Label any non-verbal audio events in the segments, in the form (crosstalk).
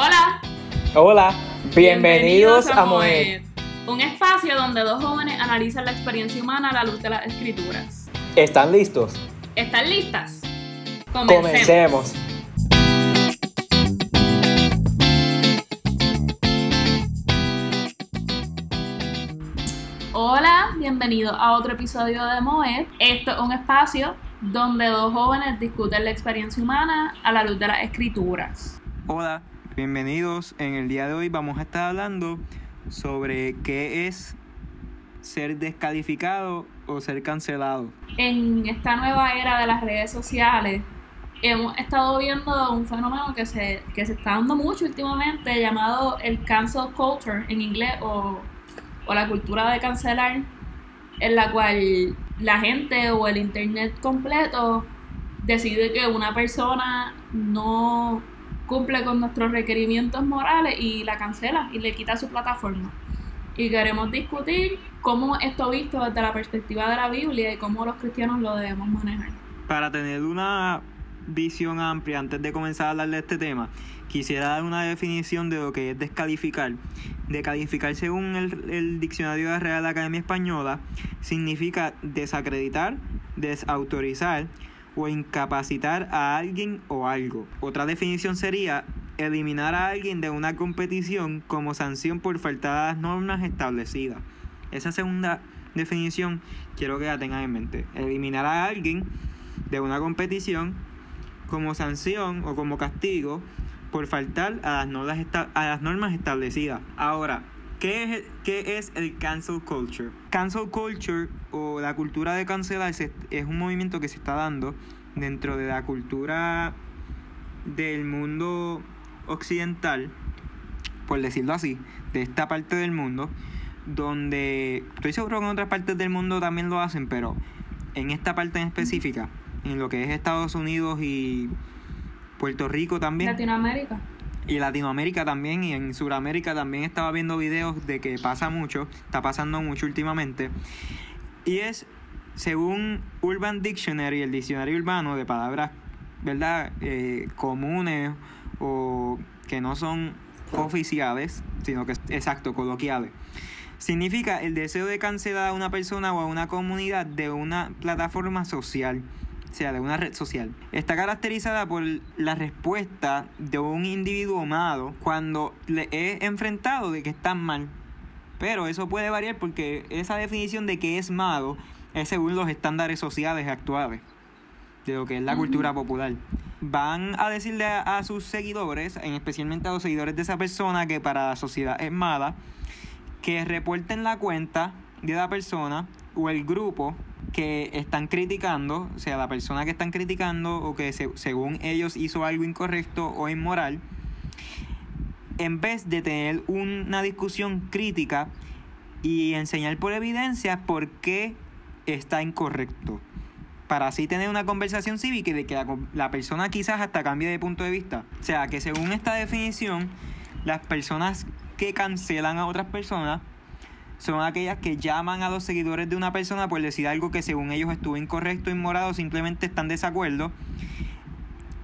Hola. Hola. Bienvenidos, a Moed. Un espacio donde dos jóvenes analizan la experiencia humana a la luz de las escrituras. ¿Están listos? ¿Están listas? Comencemos. Hola, bienvenidos a otro episodio de Moed. Esto es un espacio donde dos jóvenes discuten la experiencia humana a la luz de las escrituras. Hola, bienvenidos. En el día de hoy vamos a estar hablando sobre qué es ser descalificado o ser cancelado. En esta nueva era de las redes sociales, hemos estado viendo un fenómeno que se, que se está dando mucho últimamente llamado el cancel culture en inglés o, o la cultura de cancelar, en la cual la gente o el internet completo decide que una persona no cumple con nuestros requerimientos morales y la cancela y le quita su plataforma. Y queremos discutir cómo esto visto desde la perspectiva de la Biblia y cómo los cristianos lo debemos manejar. Para tener una visión amplia antes de comenzar a hablar de este tema, quisiera dar una definición de lo que es descalificar. Descalificar según el, el diccionario de la Real Academia Española significa desacreditar, desautorizar o incapacitar a alguien o algo. Otra definición sería eliminar a alguien de una competición como sanción por faltar a las normas establecidas. Esa segunda definición quiero que la tengan en mente. Eliminar a alguien de una competición como sanción o como castigo por faltar a las normas, a las normas establecidas. Ahora, ¿qué es, ¿qué es el cancel culture? Cancel culture o la cultura de cancelarse es un movimiento que se está dando dentro de la cultura del mundo occidental, por decirlo así, de esta parte del mundo, donde estoy seguro que en otras partes del mundo también lo hacen, pero en esta parte en específica, en lo que es Estados Unidos y Puerto Rico también. Latinoamérica. Y Latinoamérica también, y en Sudamérica también estaba viendo videos de que pasa mucho, está pasando mucho últimamente. Y es, según Urban Dictionary, el diccionario urbano de palabras, ¿verdad? Eh, comunes o que no son oficiales, sino que, exacto, coloquiales. Significa el deseo de cancelar a una persona o a una comunidad de una plataforma social sea, de una red social, está caracterizada por la respuesta de un individuo amado cuando le he enfrentado de que están mal. Pero eso puede variar porque esa definición de que es malo es según los estándares sociales actuales de lo que es la cultura popular. Van a decirle a, a sus seguidores, en especialmente a los seguidores de esa persona que para la sociedad es mala, que reporten la cuenta de la persona o el grupo que están criticando, o sea, la persona que están criticando o que según ellos hizo algo incorrecto o inmoral, en vez de tener una discusión crítica y enseñar por evidencia por qué está incorrecto. Para así tener una conversación cívica y de que la, la persona quizás hasta cambie de punto de vista. O sea, que según esta definición, las personas que cancelan a otras personas son aquellas que llaman a los seguidores de una persona por decir algo que según ellos estuvo incorrecto, inmorado, simplemente están de desacuerdo.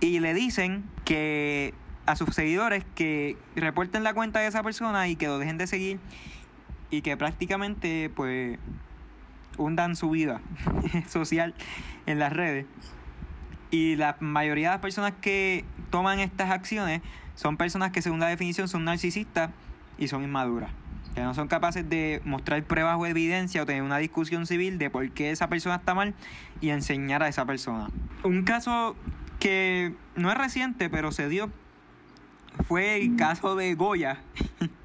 Y le dicen que a sus seguidores que reporten la cuenta de esa persona y que lo dejen de seguir y que prácticamente pues hundan su vida (laughs) social en las redes. Y la mayoría de las personas que toman estas acciones son personas que según la definición son narcisistas y son inmaduras que no son capaces de mostrar pruebas o evidencia o tener una discusión civil de por qué esa persona está mal y enseñar a esa persona. Un caso que no es reciente, pero se dio, fue el caso de Goya. (laughs)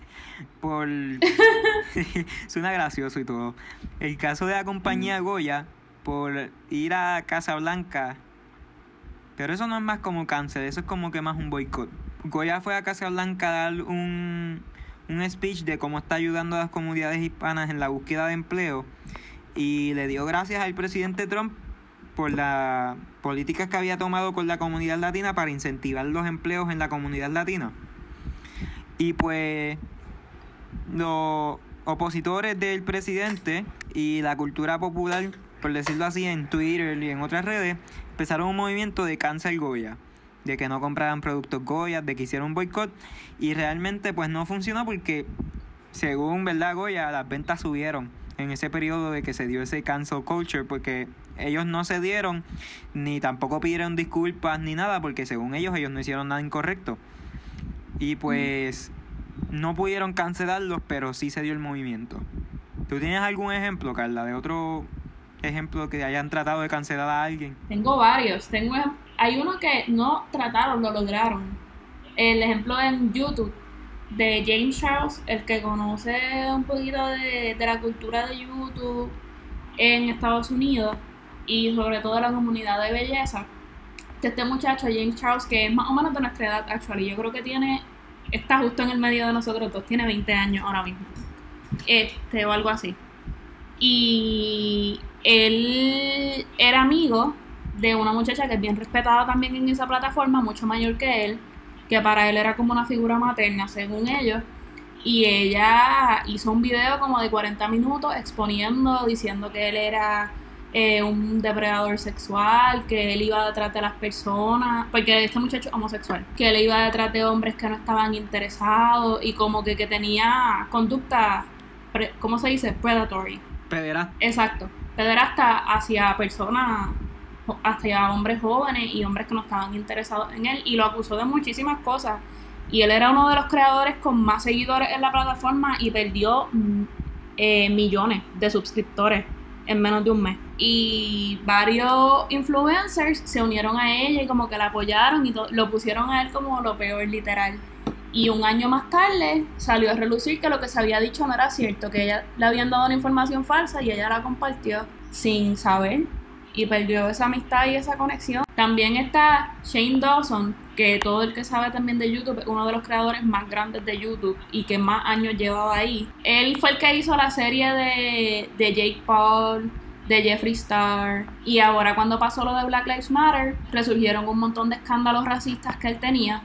por (laughs) suena gracioso y todo. El caso de la compañía Goya por ir a Casa Blanca. Pero eso no es más como cáncer, eso es como que más un boicot. Goya fue a Casa Blanca a dar un, un speech de cómo está ayudando a las comunidades hispanas en la búsqueda de empleo y le dio gracias al presidente Trump por las políticas que había tomado con la comunidad latina para incentivar los empleos en la comunidad latina. Y pues los opositores del presidente y la cultura popular, por decirlo así, en Twitter y en otras redes, empezaron un movimiento de cancel Goya, de que no compraran productos Goya, de que hicieron un boicot y realmente pues no funcionó porque según verdad Goya las ventas subieron en ese periodo de que se dio ese cancel culture porque ellos no se dieron ni tampoco pidieron disculpas ni nada porque según ellos ellos no hicieron nada incorrecto. Y pues no pudieron cancelarlos pero sí se dio el movimiento. ¿tú tienes algún ejemplo Carla de otro ejemplo que hayan tratado de cancelar a alguien Tengo varios. Tengo, hay uno que no trataron, lo lograron. El ejemplo en YouTube de James Charles, el que conoce un poquito de, la cultura de YouTube en Estados Unidos y sobre todo la comunidad de belleza. Este muchacho, James Charles, que es más o menos de nuestra edad, actual, y yo creo que tiene, está justo en el medio de nosotros dos, tiene 20 años ahora mismo. Este, o algo así. Y él era amigo de una muchacha que es bien respetada también en esa plataforma, mucho mayor que él, que para él era como una figura materna, según ellos. Y ella hizo un video como de 40 minutos exponiendo, diciendo que él era eh, un depredador sexual, que él iba detrás de las personas, porque este muchacho es homosexual, que él iba detrás de hombres que no estaban interesados y como que, que tenía conducta, pre- ¿cómo se dice? Predatory. Pederasta. Exacto. Pederasta hacia personas, hacia hombres jóvenes y hombres que no estaban interesados en él y lo acusó de muchísimas cosas. Y él era uno de los creadores con más seguidores en la plataforma y perdió mm, eh, millones de suscriptores en menos de un mes. Y varios influencers se unieron a ella y como que la apoyaron y lo pusieron a él como lo peor literal. Y un año más tarde salió a relucir que lo que se había dicho no era cierto, que ella le habían dado una información falsa y ella la compartió sin saber y perdió esa amistad y esa conexión. También está Shane Dawson, que todo el que sabe también de YouTube uno de los creadores más grandes de YouTube y que más años llevaba ahí. Él fue el que hizo la serie de, de Jake Paul, de Jeffree Star y ahora cuando pasó lo de Black Lives Matter, resurgieron un montón de escándalos racistas que él tenía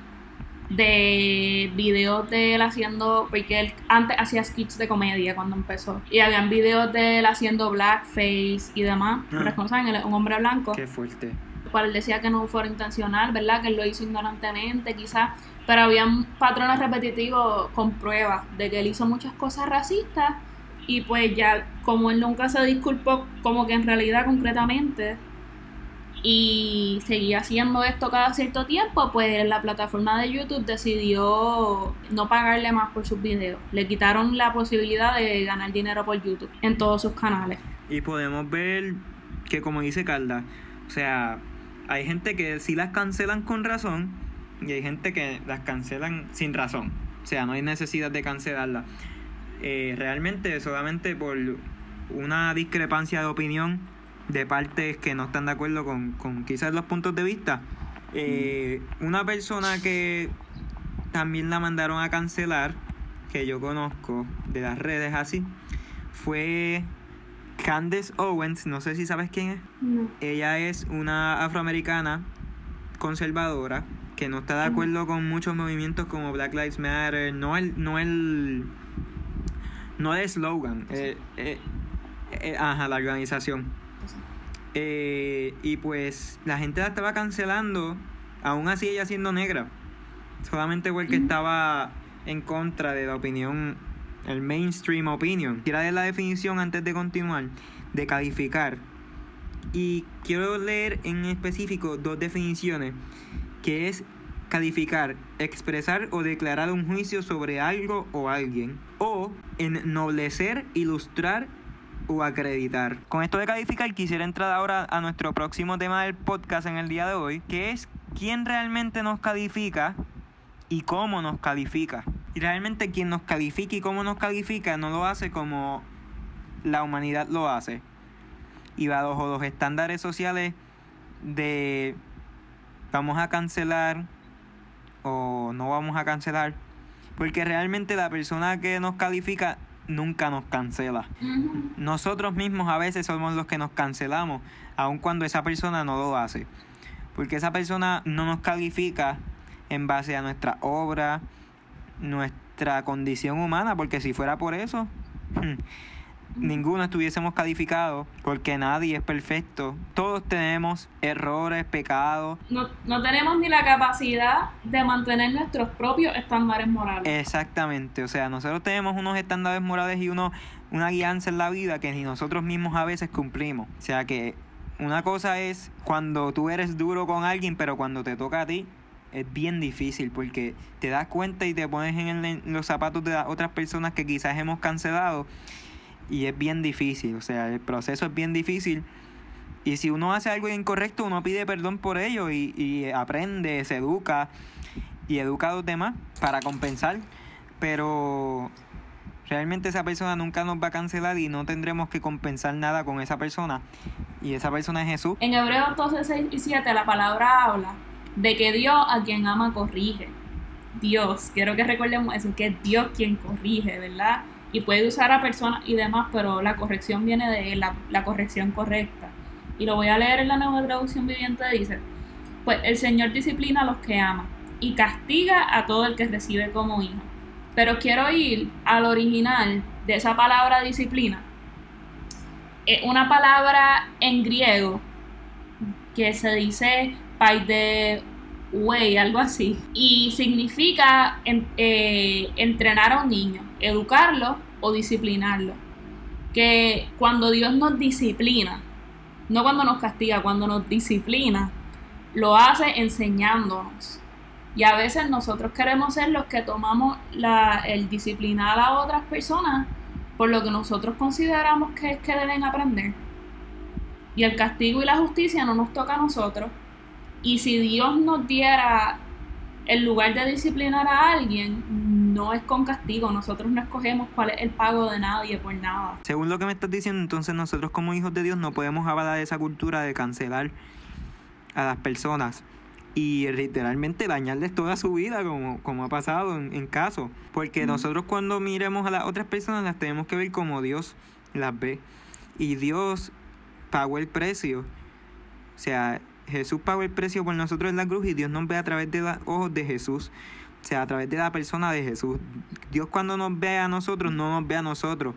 de videos de él haciendo, porque él antes hacía skits de comedia cuando empezó, y habían videos de él haciendo blackface y demás, Ah. pero como saben, él es un hombre blanco, Qué fuerte. cual él decía que no fuera intencional, ¿verdad? Que él lo hizo ignorantemente quizás, pero habían patrones repetitivos con pruebas de que él hizo muchas cosas racistas y pues ya como él nunca se disculpó como que en realidad concretamente y seguía haciendo esto cada cierto tiempo, pues la plataforma de YouTube decidió no pagarle más por sus videos. Le quitaron la posibilidad de ganar dinero por YouTube en todos sus canales. Y podemos ver que como dice Carla, o sea, hay gente que sí las cancelan con razón y hay gente que las cancelan sin razón. O sea, no hay necesidad de cancelarlas. Eh, realmente solamente por una discrepancia de opinión de partes que no están de acuerdo con, con quizás los puntos de vista. Eh, una persona que también la mandaron a cancelar, que yo conozco de las redes así, fue Candace Owens, no sé si sabes quién es. No. Ella es una afroamericana conservadora que no está de acuerdo con muchos movimientos como Black Lives Matter, no el, no el, no el eslogan, eh, eh, eh, ajá, la organización. Eh, y pues la gente la estaba cancelando, aún así ella siendo negra, solamente porque Ujú. estaba en contra de la opinión, el mainstream opinion. Quiero leer la definición antes de continuar, de calificar. Y quiero leer en específico dos definiciones, que es calificar, expresar o declarar un juicio sobre algo o alguien, o ennoblecer, ilustrar o acreditar. Con esto de calificar quisiera entrar ahora a nuestro próximo tema del podcast en el día de hoy, que es quién realmente nos califica y cómo nos califica. Y realmente quien nos califica y cómo nos califica no lo hace como la humanidad lo hace. Y bajo los estándares sociales de vamos a cancelar o no vamos a cancelar. Porque realmente la persona que nos califica nunca nos cancela. Nosotros mismos a veces somos los que nos cancelamos, aun cuando esa persona no lo hace. Porque esa persona no nos califica en base a nuestra obra, nuestra condición humana, porque si fuera por eso, ninguno estuviésemos calificados porque nadie es perfecto. Todos tenemos errores, pecados. No, no tenemos ni la capacidad de mantener nuestros propios estándares morales. Exactamente, o sea, nosotros tenemos unos estándares morales y uno, una guianza en la vida que ni nosotros mismos a veces cumplimos. O sea que una cosa es cuando tú eres duro con alguien, pero cuando te toca a ti, es bien difícil porque te das cuenta y te pones en, el- en los zapatos de las otras personas que quizás hemos cancelado y es bien difícil, o sea, el proceso es bien difícil y si uno hace algo incorrecto uno pide perdón por ello y, y aprende, se educa y educa a los demás para compensar, pero realmente esa persona nunca nos va a cancelar y no tendremos que compensar nada con esa persona y esa persona es Jesús. En Hebreos 12, 6 y 7 la palabra habla de que Dios a quien ama corrige. Dios, quiero que recordemos eso, que es Dios quien corrige, ¿verdad? Y puede usar a personas y demás, pero la corrección viene de la, la corrección correcta. Y lo voy a leer en la nueva traducción viviente, dice, pues el Señor disciplina a los que ama y castiga a todo el que recibe como hijo. Pero quiero ir al original de esa palabra disciplina. Es una palabra en griego que se dice de way, algo así. Y significa eh, entrenar a un niño, educarlo o disciplinarlo. Que cuando Dios nos disciplina, no cuando nos castiga, cuando nos disciplina, lo hace enseñándonos. Y a veces nosotros queremos ser los que tomamos la, el disciplinar a otras personas por lo que nosotros consideramos que es que deben aprender. Y el castigo y la justicia no nos toca a nosotros. Y si Dios nos diera el lugar de disciplinar a alguien, no es con castigo. Nosotros no escogemos cuál es el pago de nadie por nada. Según lo que me estás diciendo, entonces nosotros como hijos de Dios no podemos avalar esa cultura de cancelar a las personas y literalmente dañarles toda su vida como, como ha pasado en, en casos. Porque nosotros cuando miremos a las otras personas las tenemos que ver como Dios las ve. Y Dios pagó el precio. O sea, Jesús pagó el precio por nosotros en la cruz y Dios nos ve a través de los ojos de Jesús. O sea, a través de la persona de Jesús. Dios cuando nos ve a nosotros, no nos ve a nosotros.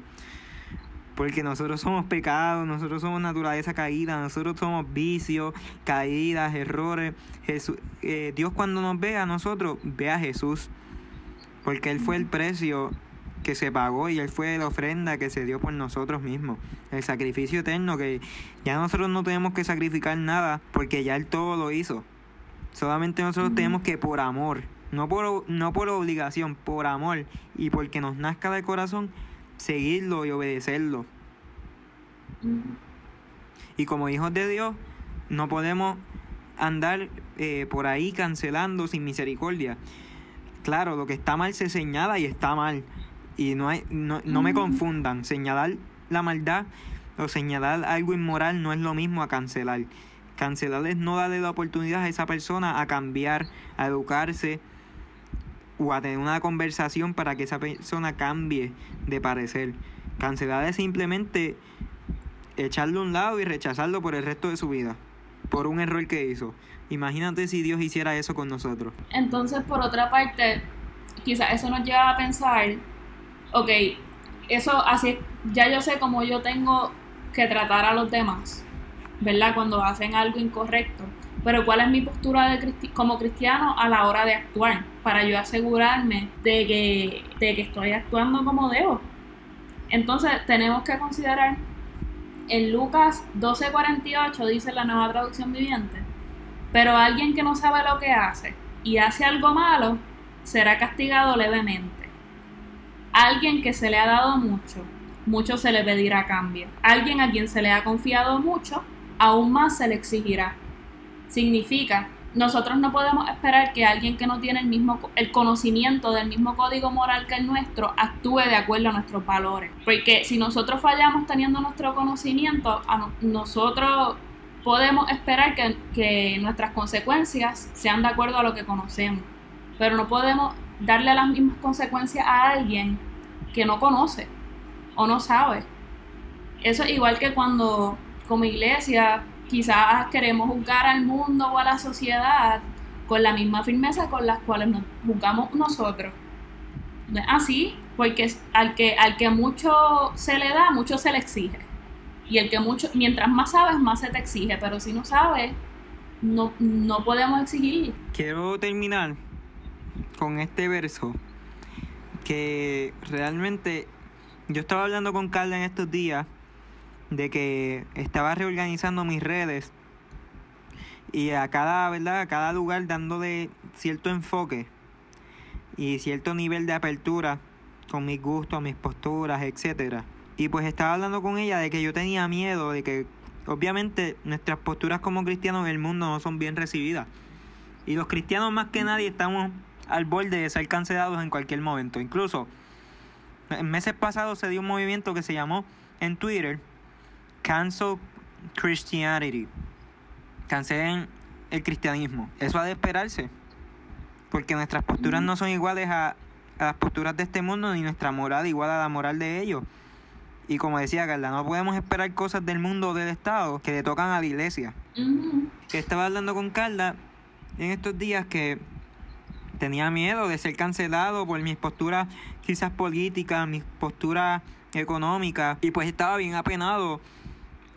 Porque nosotros somos pecados, nosotros somos naturaleza caída, nosotros somos vicios, caídas, errores. Jesús, eh, Dios cuando nos ve a nosotros, ve a Jesús. Porque Él fue el precio que se pagó y Él fue la ofrenda que se dio por nosotros mismos. El sacrificio eterno que ya nosotros no tenemos que sacrificar nada porque ya Él todo lo hizo. Solamente nosotros tenemos que por amor, no por, no por obligación, por amor y porque nos nazca del corazón, seguirlo y obedecerlo. Y como hijos de Dios, no podemos andar eh, por ahí cancelando sin misericordia. Claro, lo que está mal se señala y está mal. Y no, hay, no, no me confundan. Señalar la maldad o señalar algo inmoral no es lo mismo a cancelar. Cancelar es no darle la oportunidad a esa persona a cambiar, a educarse o a tener una conversación para que esa persona cambie de parecer. Cancelar es simplemente echarlo a un lado y rechazarlo por el resto de su vida, por un error que hizo. Imagínate si Dios hiciera eso con nosotros. Entonces, por otra parte, quizás eso nos lleva a pensar, ok, eso así, ya yo sé cómo yo tengo que tratar a los demás, ¿verdad? Cuando hacen algo incorrecto. Pero ¿cuál es mi postura de como cristiano a la hora de actuar? Para yo asegurarme de que, de que estoy actuando como debo. Entonces, tenemos que considerar, en Lucas 12:48 dice la nueva traducción viviente, pero alguien que no sabe lo que hace y hace algo malo será castigado levemente. Alguien que se le ha dado mucho, mucho se le pedirá cambio. Alguien a quien se le ha confiado mucho, aún más se le exigirá. Significa, nosotros no podemos esperar que alguien que no tiene el mismo el conocimiento del mismo código moral que el nuestro actúe de acuerdo a nuestros valores. Porque si nosotros fallamos teniendo nuestro conocimiento, nosotros podemos esperar que, que nuestras consecuencias sean de acuerdo a lo que conocemos. Pero no podemos darle las mismas consecuencias a alguien que no conoce o no sabe. Eso es igual que cuando como iglesia quizás queremos juzgar al mundo o a la sociedad con la misma firmeza con las cuales nos juzgamos nosotros. Así. porque al que, al que mucho se le da, mucho se le exige. Y el que mucho, mientras más sabes, más se te exige, pero si no sabes, no, no podemos exigir. Quiero terminar con este verso que realmente yo estaba hablando con Carla en estos días de que estaba reorganizando mis redes y a cada, ¿verdad? A cada lugar dándole cierto enfoque y cierto nivel de apertura con mis gustos, mis posturas, etcétera. Y pues estaba hablando con ella de que yo tenía miedo de que obviamente nuestras posturas como cristianos en el mundo no son bien recibidas. Y los cristianos más que nadie estamos al borde de ser cancelados en cualquier momento. Incluso en meses pasados se dio un movimiento que se llamó en Twitter Cancel Christianity. Cancelen el cristianismo. Eso ha de esperarse. Porque nuestras posturas no son iguales a, a las posturas de este mundo ni nuestra moral igual a la moral de ellos. Y como decía Carla, no podemos esperar cosas del mundo o del Estado que le tocan a la iglesia. Estaba hablando con Carla en estos días que tenía miedo de ser cancelado por mis posturas quizás políticas, mis posturas económicas. Y pues estaba bien apenado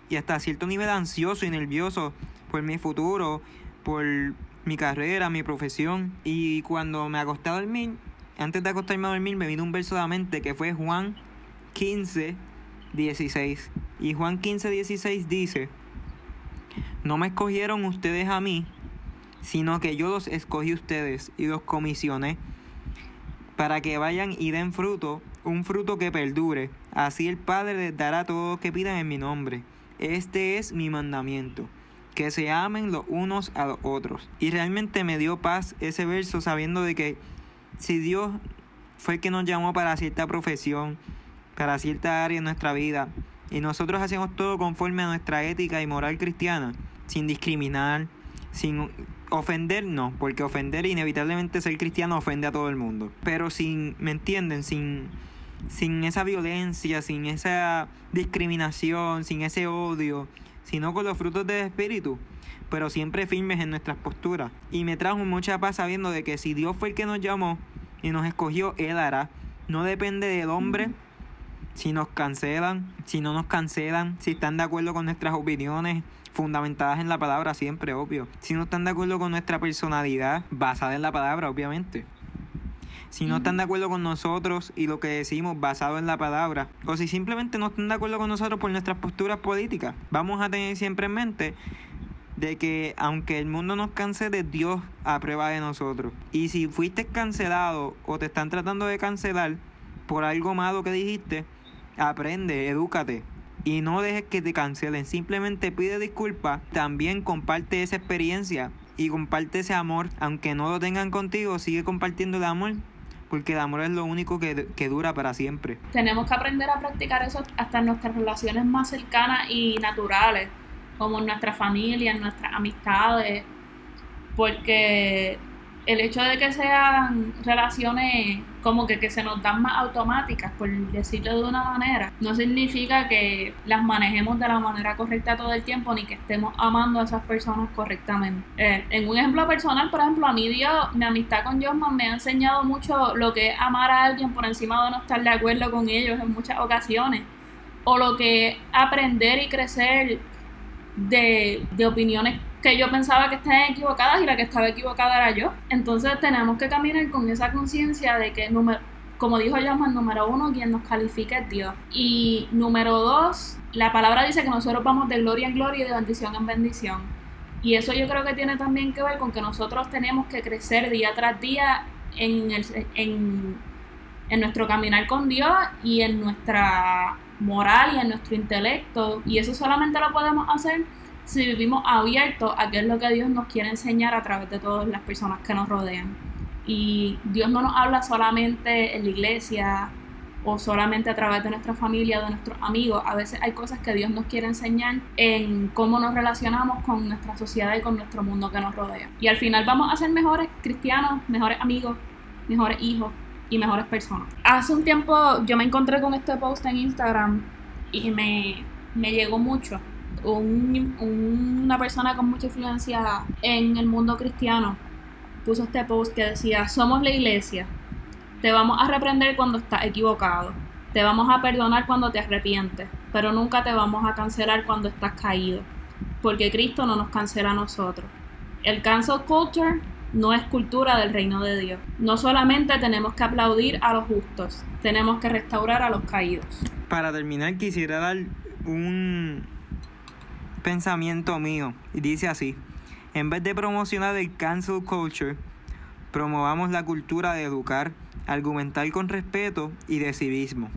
y hasta cierto nivel ansioso y nervioso por mi futuro, por mi carrera, mi profesión. Y cuando me acosté a dormir, antes de acostarme a dormir, me vino un verso de la mente que fue Juan 15, 16. Y Juan 15, 16 dice, no me escogieron ustedes a mí, sino que yo los escogí ustedes y los comisioné para que vayan y den fruto, un fruto que perdure. Así el Padre les dará todo lo que pidan en mi nombre. Este es mi mandamiento, que se amen los unos a los otros. Y realmente me dio paz ese verso sabiendo de que si Dios fue el que nos llamó para cierta profesión, para cierta área en nuestra vida, y nosotros hacemos todo conforme a nuestra ética y moral cristiana, sin discriminar, sin ofender, no, porque ofender inevitablemente ser cristiano ofende a todo el mundo, pero sin, ¿me entienden? Sin, sin esa violencia, sin esa discriminación, sin ese odio, sino con los frutos del Espíritu, pero siempre firmes en nuestras posturas. Y me trajo mucha paz sabiendo de que si Dios fue el que nos llamó y nos escogió, Él hará. No depende del hombre si nos cancelan, si no nos cancelan, si están de acuerdo con nuestras opiniones fundamentadas en la palabra, siempre, obvio. Si no están de acuerdo con nuestra personalidad, basada en la palabra, obviamente. Si no están de acuerdo con nosotros y lo que decimos basado en la palabra, o si simplemente no están de acuerdo con nosotros por nuestras posturas políticas, vamos a tener siempre en mente de que aunque el mundo nos cancele, Dios aprueba de nosotros. Y si fuiste cancelado o te están tratando de cancelar por algo malo que dijiste, aprende, edúcate. Y no dejes que te cancelen, simplemente pide disculpas, también comparte esa experiencia y comparte ese amor, aunque no lo tengan contigo, sigue compartiendo el amor, porque el amor es lo único que, que dura para siempre. Tenemos que aprender a practicar eso hasta en nuestras relaciones más cercanas y naturales, como en nuestra familia, en nuestras amistades, porque el hecho de que sean relaciones como que, que se nos dan más automáticas, por decirlo de una manera, no significa que las manejemos de la manera correcta todo el tiempo ni que estemos amando a esas personas correctamente. Eh, en un ejemplo personal, por ejemplo, a mí Dios, mi amistad con Josman me ha enseñado mucho lo que es amar a alguien por encima de no estar de acuerdo con ellos en muchas ocasiones, o lo que es aprender y crecer de, de opiniones que yo pensaba que estaban equivocadas y la que estaba equivocada era yo. Entonces tenemos que caminar con esa conciencia de que, como dijo Yaman, número uno, quien nos califica es Dios. Y número dos, la palabra dice que nosotros vamos de gloria en gloria y de bendición en bendición. Y eso yo creo que tiene también que ver con que nosotros tenemos que crecer día tras día en, el, en, en nuestro caminar con Dios y en nuestra moral y en nuestro intelecto. Y eso solamente lo podemos hacer si vivimos abiertos a qué es lo que Dios nos quiere enseñar a través de todas las personas que nos rodean. Y Dios no nos habla solamente en la iglesia o solamente a través de nuestra familia, de nuestros amigos. A veces hay cosas que Dios nos quiere enseñar en cómo nos relacionamos con nuestra sociedad y con nuestro mundo que nos rodea. Y al final vamos a ser mejores cristianos, mejores amigos, mejores hijos y mejores personas. Hace un tiempo yo me encontré con este post en Instagram y me, me llegó mucho un, una persona con mucha influencia en el mundo cristiano puso este post que decía, somos la iglesia, Te vamos a reprender cuando estás equivocado. Te vamos a perdonar cuando te arrepientes, pero nunca te vamos a cancelar cuando estás caído, porque Cristo no nos cancela a nosotros. El cancel culture no es cultura del reino de Dios. No solamente tenemos que aplaudir a los justos, tenemos que restaurar a los caídos. Para terminar, quisiera dar un pensamiento mío. Y dice así, en vez de promocionar el cancel culture, promovamos la cultura de educar, argumentar con respeto y de civismo.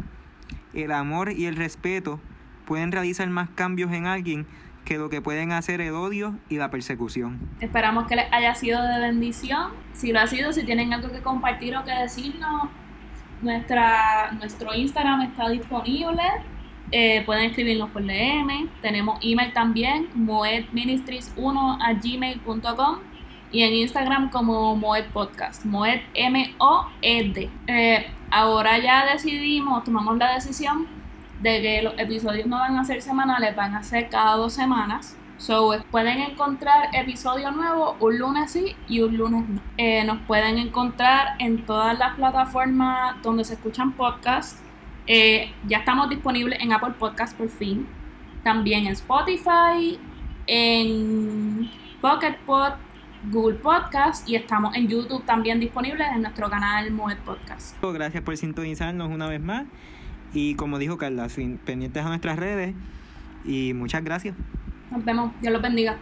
El amor y el respeto pueden realizar más cambios en alguien que lo que pueden hacer el odio y la persecución. Esperamos que les haya sido de bendición. Si lo ha sido, si tienen algo que compartir o que decirnos, nuestra, nuestro Instagram está disponible. Eh, pueden escribirnos por DM. Tenemos email también, moedministries1 a gmail.com y en Instagram como Moed Podcast, Moed M-O-E-D. Eh, ahora ya decidimos, tomamos la decisión de que los episodios no van a ser semanales, van a ser cada dos semanas. So, pueden encontrar episodio nuevo un lunes sí y un lunes no. Eh, nos pueden encontrar en todas las plataformas donde se escuchan podcasts. Eh, ya estamos disponibles en Apple Podcasts por fin. También en Spotify, en Pocket Pod, Google Podcast y estamos en YouTube también disponibles en nuestro canal Moed Podcast. Gracias por sintonizarnos una vez más. Y como dijo Carla, pendientes a nuestras redes. Y muchas gracias. Nos vemos. Dios los bendiga.